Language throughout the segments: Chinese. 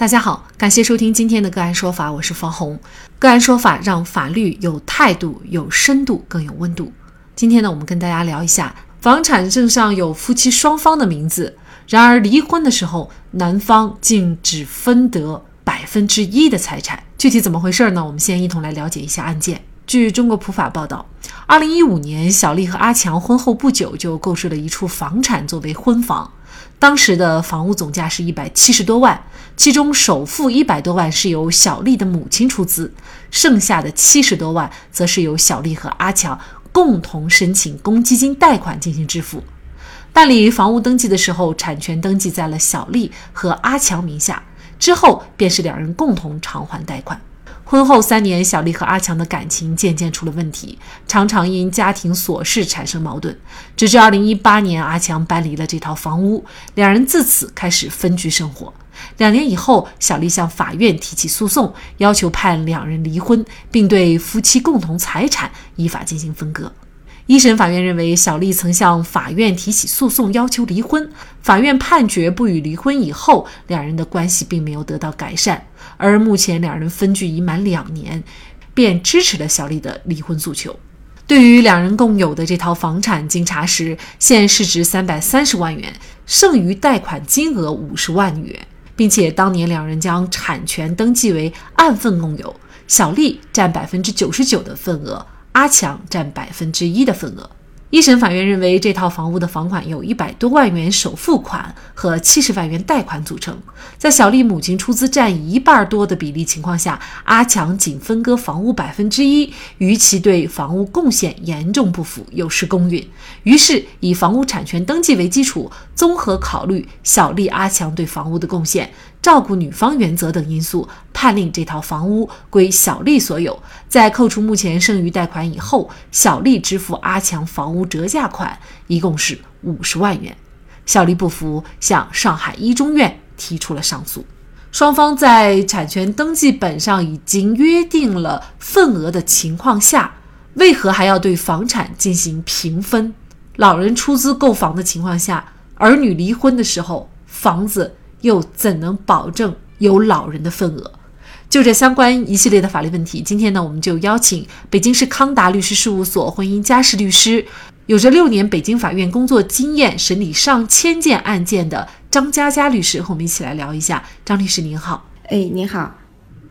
大家好，感谢收听今天的个案说法，我是方红。个案说法让法律有态度、有深度、更有温度。今天呢，我们跟大家聊一下房产证上有夫妻双方的名字，然而离婚的时候，男方竟只分得百分之一的财产，具体怎么回事呢？我们先一同来了解一下案件。据中国普法报道，二零一五年，小丽和阿强婚后不久就购置了一处房产作为婚房。当时的房屋总价是一百七十多万，其中首付一百多万是由小丽的母亲出资，剩下的七十多万则是由小丽和阿强共同申请公积金贷款进行支付。办理房屋登记的时候，产权登记在了小丽和阿强名下，之后便是两人共同偿还贷款。婚后三年，小丽和阿强的感情渐渐出了问题，常常因家庭琐事产生矛盾。直至二零一八年，阿强搬离了这套房屋，两人自此开始分居生活。两年以后，小丽向法院提起诉讼，要求判两人离婚，并对夫妻共同财产依法进行分割。一审法院认为，小丽曾向法院提起诉讼，要求离婚。法院判决不予离婚以后，两人的关系并没有得到改善。而目前两人分居已满两年，便支持了小丽的离婚诉求。对于两人共有的这套房产，经查实现市值三百三十万元，剩余贷款金额五十万元，并且当年两人将产权登记为按份共有，小丽占百分之九十九的份额。阿强占百分之一的份额。一审法院认为，这套房屋的房款由一百多万元首付款和七十万元贷款组成，在小丽母亲出资占一半多的比例情况下，阿强仅分割房屋百分之一，与其对房屋贡献严重不符，有失公允。于是以房屋产权登记为基础，综合考虑小丽、阿强对房屋的贡献。照顾女方原则等因素，判令这套房屋归小丽所有。在扣除目前剩余贷款以后，小丽支付阿强房屋折价款一共是五十万元。小丽不服，向上海一中院提出了上诉。双方在产权登记本上已经约定了份额的情况下，为何还要对房产进行平分？老人出资购房的情况下，儿女离婚的时候，房子。又怎能保证有老人的份额？就这相关一系列的法律问题，今天呢，我们就邀请北京市康达律师事务所婚姻家事律师，有着六年北京法院工作经验、审理上千件案件的张佳佳律师和我们一起来聊一下。张律师您好，哎，您好，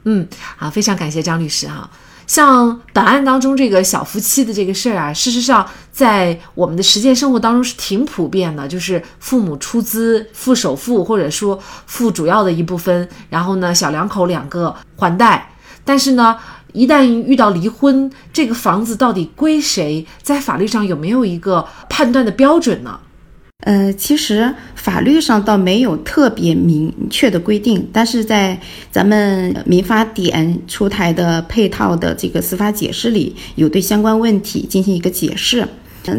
嗯，好，非常感谢张律师哈。像本案当中这个小夫妻的这个事儿啊，事实上在我们的实践生活当中是挺普遍的，就是父母出资付首付，或者说付主要的一部分，然后呢小两口两个还贷。但是呢，一旦遇到离婚，这个房子到底归谁，在法律上有没有一个判断的标准呢？呃，其实法律上倒没有特别明确的规定，但是在咱们民法典出台的配套的这个司法解释里，有对相关问题进行一个解释。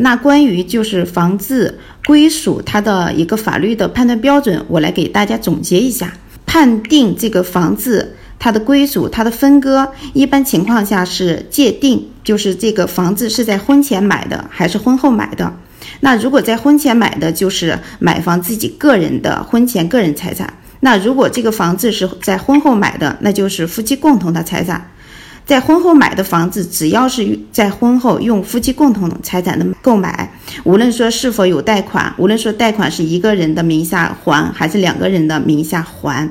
那关于就是房子归属它的一个法律的判断标准，我来给大家总结一下：判定这个房子它的归属、它的分割，一般情况下是界定，就是这个房子是在婚前买的还是婚后买的。那如果在婚前买的，就是买房自己个人的婚前个人财产；那如果这个房子是在婚后买的，那就是夫妻共同的财产。在婚后买的房子，只要是在婚后用夫妻共同财产的购买，无论说是否有贷款，无论说贷款是一个人的名下还还是两个人的名下还。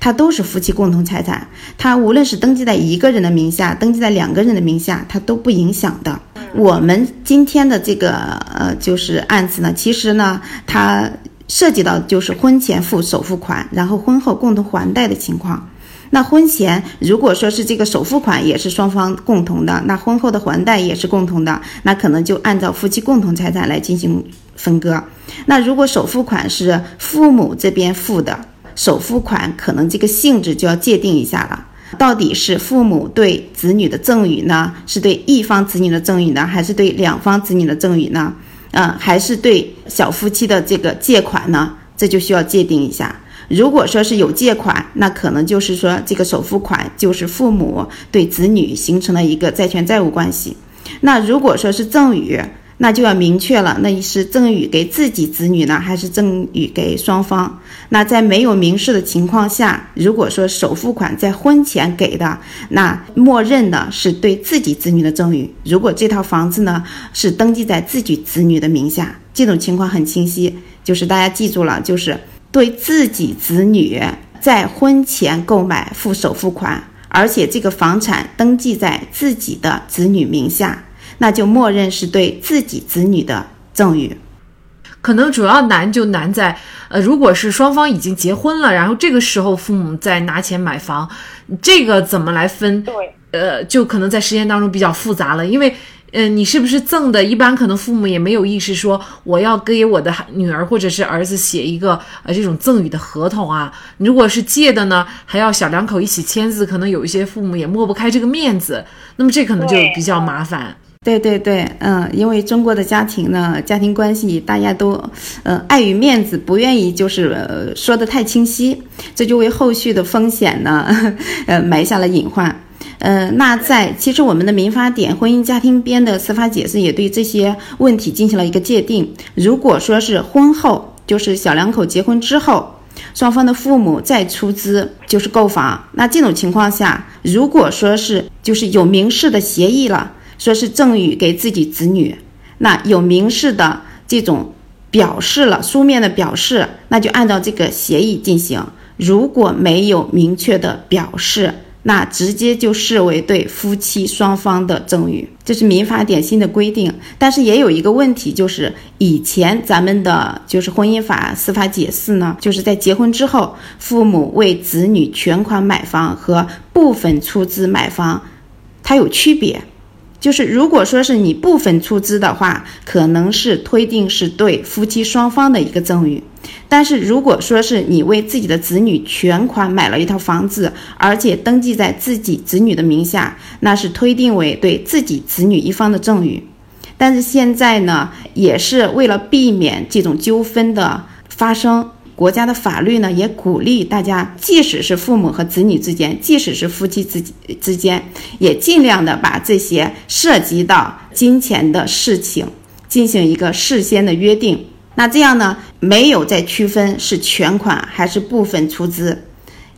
它都是夫妻共同财产，它无论是登记在一个人的名下，登记在两个人的名下，它都不影响的。我们今天的这个呃，就是案子呢，其实呢，它涉及到就是婚前付首付款，然后婚后共同还贷的情况。那婚前如果说是这个首付款也是双方共同的，那婚后的还贷也是共同的，那可能就按照夫妻共同财产来进行分割。那如果首付款是父母这边付的，首付款可能这个性质就要界定一下了，到底是父母对子女的赠与呢，是对一方子女的赠与呢，还是对两方子女的赠与呢？嗯，还是对小夫妻的这个借款呢？这就需要界定一下。如果说是有借款，那可能就是说这个首付款就是父母对子女形成了一个债权债务关系。那如果说是赠与，那就要明确了，那是赠与给自己子女呢，还是赠与给双方？那在没有明示的情况下，如果说首付款在婚前给的，那默认的是对自己子女的赠与。如果这套房子呢是登记在自己子女的名下，这种情况很清晰，就是大家记住了，就是对自己子女在婚前购买付首付款，而且这个房产登记在自己的子女名下。那就默认是对自己子女的赠与，可能主要难就难在，呃，如果是双方已经结婚了，然后这个时候父母再拿钱买房，这个怎么来分？对，呃，就可能在实践当中比较复杂了，因为，呃，你是不是赠的？一般可能父母也没有意识说我要给我的女儿或者是儿子写一个呃这种赠与的合同啊。如果是借的呢，还要小两口一起签字，可能有一些父母也抹不开这个面子，那么这可能就比较麻烦。对对对，嗯，因为中国的家庭呢，家庭关系大家都，呃，碍于面子，不愿意就是呃、说的太清晰，这就为后续的风险呢，呃，埋下了隐患。呃，那在其实我们的民法典婚姻家庭编的司法解释也对这些问题进行了一个界定。如果说是婚后，就是小两口结婚之后，双方的父母再出资就是购房，那这种情况下，如果说是就是有明示的协议了。说是赠与给自己子女，那有明示的这种表示了，书面的表示，那就按照这个协议进行。如果没有明确的表示，那直接就视为对夫妻双方的赠与，这是民法典新的规定。但是也有一个问题，就是以前咱们的就是婚姻法司法解释呢，就是在结婚之后，父母为子女全款买房和部分出资买房，它有区别。就是如果说是你部分出资的话，可能是推定是对夫妻双方的一个赠与；但是如果说是你为自己的子女全款买了一套房子，而且登记在自己子女的名下，那是推定为对自己子女一方的赠与。但是现在呢，也是为了避免这种纠纷的发生。国家的法律呢，也鼓励大家，即使是父母和子女之间，即使是夫妻之之间，也尽量的把这些涉及到金钱的事情进行一个事先的约定。那这样呢，没有再区分是全款还是部分出资，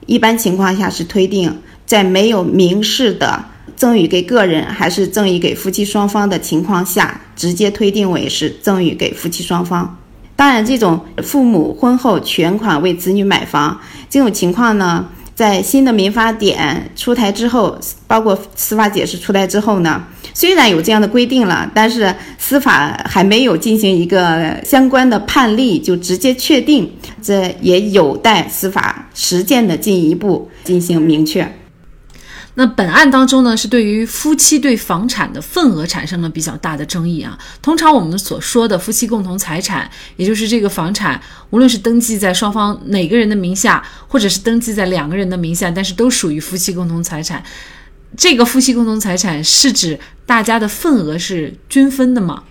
一般情况下是推定在没有明示的赠与给个人还是赠与给夫妻双方的情况下，直接推定为是赠与给夫妻双方。当然，这种父母婚后全款为子女买房这种情况呢，在新的民法典出台之后，包括司法解释出台之后呢，虽然有这样的规定了，但是司法还没有进行一个相关的判例，就直接确定，这也有待司法实践的进一步进行明确。那本案当中呢，是对于夫妻对房产的份额产生了比较大的争议啊。通常我们所说的夫妻共同财产，也就是这个房产，无论是登记在双方哪个人的名下，或者是登记在两个人的名下，但是都属于夫妻共同财产。这个夫妻共同财产是指大家的份额是均分的吗？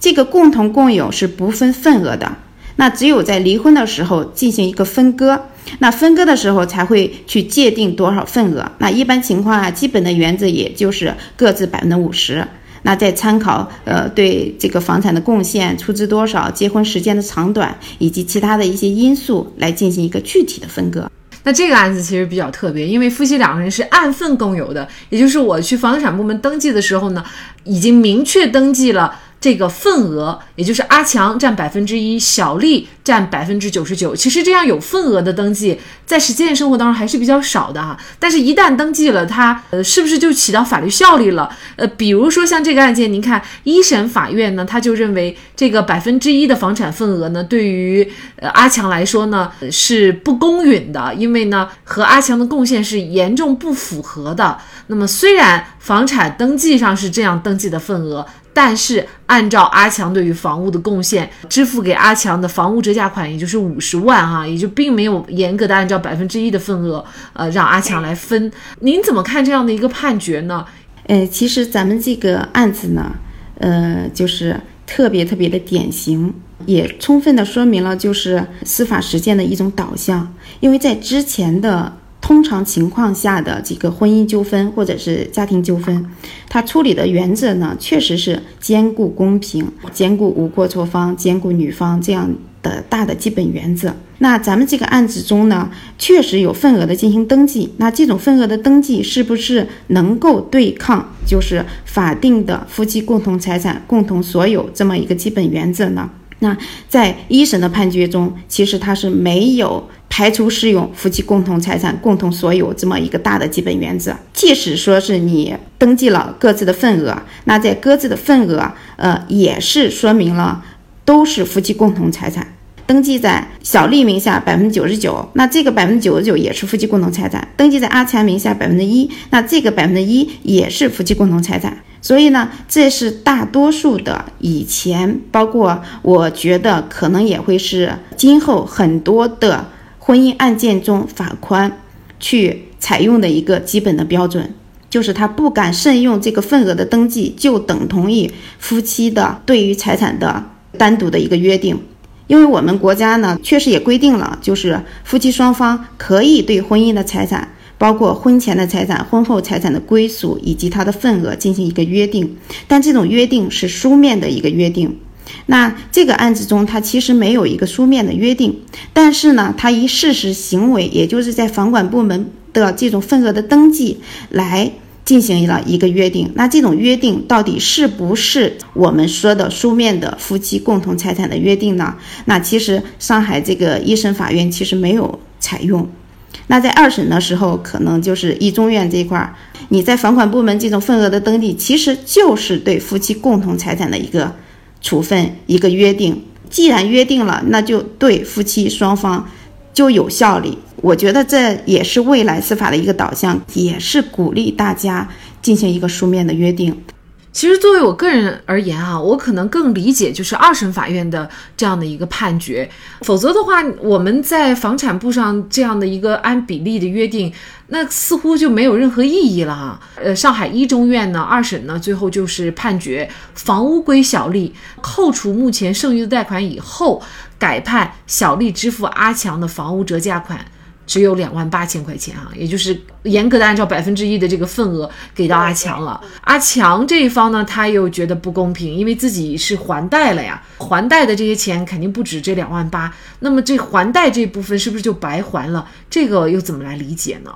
这个共同共有是不分份额的，那只有在离婚的时候进行一个分割。那分割的时候才会去界定多少份额。那一般情况啊，基本的原则也就是各自百分之五十。那再参考呃对这个房产的贡献、出资多少、结婚时间的长短以及其他的一些因素来进行一个具体的分割。那这个案子其实比较特别，因为夫妻两个人是按份共有的，也就是我去房产部门登记的时候呢，已经明确登记了。这个份额，也就是阿强占百分之一，小丽占百分之九十九。其实这样有份额的登记，在实践生活当中还是比较少的哈。但是，一旦登记了，它呃，是不是就起到法律效力了？呃，比如说像这个案件，您看一审法院呢，他就认为这个百分之一的房产份额呢，对于呃阿强来说呢是不公允的，因为呢和阿强的贡献是严重不符合的。那么，虽然房产登记上是这样登记的份额。但是按照阿强对于房屋的贡献，支付给阿强的房屋折价款，也就是五十万哈，也就并没有严格的按照百分之一的份额，呃，让阿强来分。您怎么看这样的一个判决呢？呃，其实咱们这个案子呢，呃，就是特别特别的典型，也充分的说明了就是司法实践的一种导向。因为在之前的通常情况下的这个婚姻纠纷或者是家庭纠纷，它处理的原则呢，确实是兼顾公平、兼顾无过错方、兼顾女方这样的大的基本原则。那咱们这个案子中呢，确实有份额的进行登记。那这种份额的登记是不是能够对抗就是法定的夫妻共同财产共同所有这么一个基本原则呢？那在一审的判决中，其实它是没有排除适用夫妻共同财产共同所有这么一个大的基本原则。即使说是你登记了各自的份额，那在各自的份额，呃，也是说明了都是夫妻共同财产。登记在小丽名下百分之九十九，那这个百分之九十九也是夫妻共同财产；登记在阿强名下百分之一，那这个百分之一也是夫妻共同财产。所以呢，这是大多数的以前，包括我觉得可能也会是今后很多的婚姻案件中法官去采用的一个基本的标准，就是他不敢慎用这个份额的登记，就等同于夫妻的对于财产的单独的一个约定。因为我们国家呢，确实也规定了，就是夫妻双方可以对婚姻的财产，包括婚前的财产、婚后财产的归属以及它的份额进行一个约定，但这种约定是书面的一个约定。那这个案子中，它其实没有一个书面的约定，但是呢，它以事实行为，也就是在房管部门的这种份额的登记来。进行了一个约定，那这种约定到底是不是我们说的书面的夫妻共同财产的约定呢？那其实上海这个一审法院其实没有采用。那在二审的时候，可能就是一中院这块，你在房管部门这种份额的登记，其实就是对夫妻共同财产的一个处分一个约定。既然约定了，那就对夫妻双方就有效力。我觉得这也是未来司法的一个导向，也是鼓励大家进行一个书面的约定。其实，作为我个人而言啊，我可能更理解就是二审法院的这样的一个判决。否则的话，我们在房产部上这样的一个按比例的约定，那似乎就没有任何意义了哈。呃，上海一中院呢，二审呢，最后就是判决房屋归小丽，扣除目前剩余的贷款以后，改判小丽支付阿强的房屋折价款。只有两万八千块钱啊，也就是严格的按照百分之一的这个份额给到阿强了。阿强这一方呢，他又觉得不公平，因为自己是还贷了呀，还贷的这些钱肯定不止这两万八，那么这还贷这部分是不是就白还了？这个又怎么来理解呢？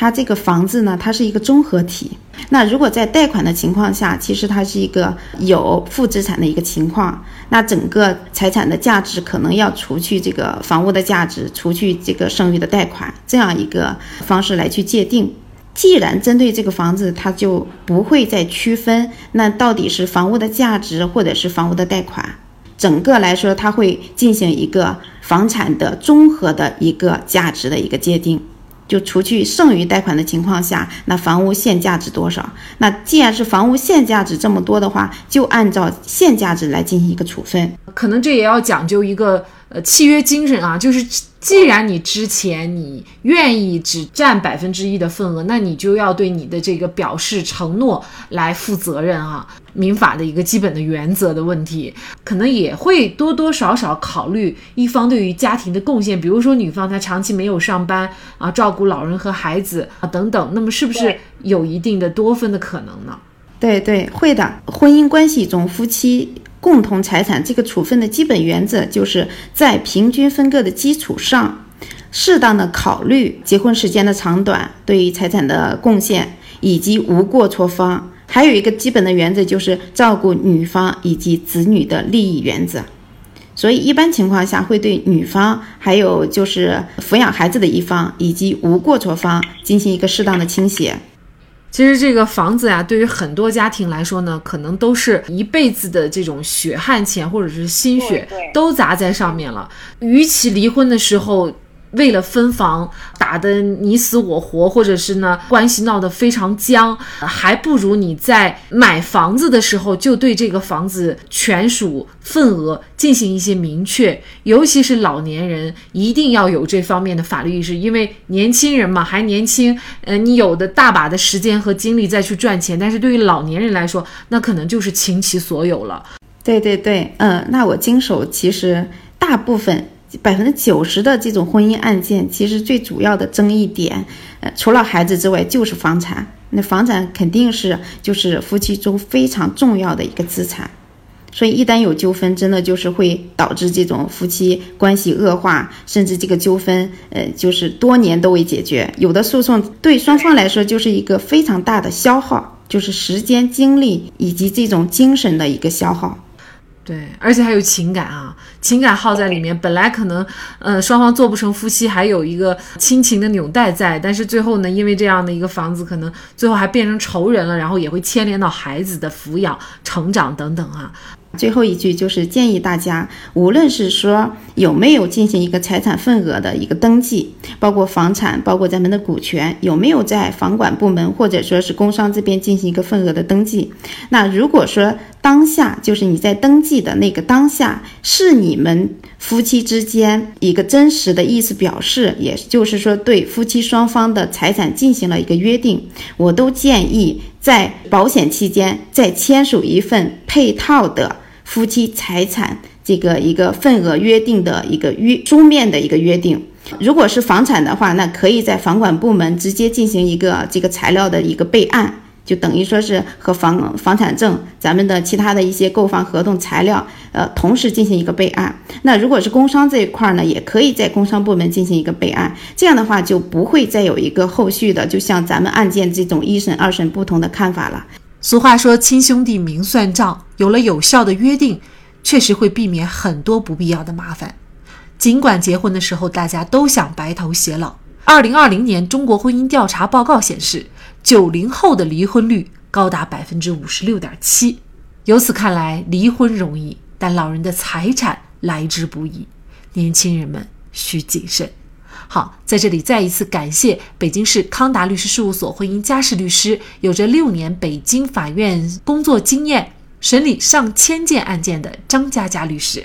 它这个房子呢，它是一个综合体。那如果在贷款的情况下，其实它是一个有负资产的一个情况。那整个财产的价值可能要除去这个房屋的价值，除去这个剩余的贷款，这样一个方式来去界定。既然针对这个房子，它就不会再区分那到底是房屋的价值或者是房屋的贷款。整个来说，它会进行一个房产的综合的一个价值的一个界定。就除去剩余贷款的情况下，那房屋现价值多少？那既然是房屋现价值这么多的话，就按照现价值来进行一个处分。可能这也要讲究一个呃契约精神啊，就是既然你之前你愿意只占百分之一的份额，那你就要对你的这个表示承诺来负责任啊。民法的一个基本的原则的问题，可能也会多多少少考虑一方对于家庭的贡献，比如说女方她长期没有上班啊，照顾老人和孩子啊等等，那么是不是有一定的多分的可能呢？对对，会的。婚姻关系中夫妻共同财产这个处分的基本原则，就是在平均分割的基础上，适当的考虑结婚时间的长短对于财产的贡献以及无过错方。还有一个基本的原则，就是照顾女方以及子女的利益原则，所以一般情况下会对女方，还有就是抚养孩子的一方以及无过错方进行一个适当的倾斜。其实这个房子呀，对于很多家庭来说呢，可能都是一辈子的这种血汗钱或者是心血都砸在上面了，与其离婚的时候。为了分房打得你死我活，或者是呢关系闹得非常僵，还不如你在买房子的时候就对这个房子权属份额进行一些明确。尤其是老年人，一定要有这方面的法律意识，因为年轻人嘛还年轻，呃，你有的大把的时间和精力再去赚钱，但是对于老年人来说，那可能就是倾其所有了。对对对，嗯，那我经手其实大部分。百分之九十的这种婚姻案件，其实最主要的争议点，呃，除了孩子之外，就是房产。那房产肯定是就是夫妻中非常重要的一个资产，所以一旦有纠纷，真的就是会导致这种夫妻关系恶化，甚至这个纠纷，呃，就是多年都未解决。有的诉讼对双方来说就是一个非常大的消耗，就是时间、精力以及这种精神的一个消耗。对，而且还有情感啊，情感耗在里面。本来可能，呃，双方做不成夫妻，还有一个亲情的纽带在，但是最后呢，因为这样的一个房子，可能最后还变成仇人了，然后也会牵连到孩子的抚养、成长等等啊。最后一句就是建议大家，无论是说有没有进行一个财产份额的一个登记，包括房产，包括咱们的股权，有没有在房管部门或者说是工商这边进行一个份额的登记？那如果说当下就是你在登记的那个当下是你们夫妻之间一个真实的意思表示，也就是说对夫妻双方的财产进行了一个约定，我都建议。在保险期间，再签署一份配套的夫妻财产这个一个份额约定的一个约书面的一个约定。如果是房产的话，那可以在房管部门直接进行一个这个材料的一个备案。就等于说是和房房产证、咱们的其他的一些购房合同材料，呃，同时进行一个备案。那如果是工商这一块呢，也可以在工商部门进行一个备案。这样的话，就不会再有一个后续的，就像咱们案件这种一审、二审不同的看法了。俗话说，亲兄弟明算账，有了有效的约定，确实会避免很多不必要的麻烦。尽管结婚的时候大家都想白头偕老，二零二零年中国婚姻调查报告显示。九零后的离婚率高达百分之五十六点七，由此看来，离婚容易，但老人的财产来之不易，年轻人们需谨慎。好，在这里再一次感谢北京市康达律师事务所婚姻家事律师，有着六年北京法院工作经验，审理上千件案件的张佳佳律师。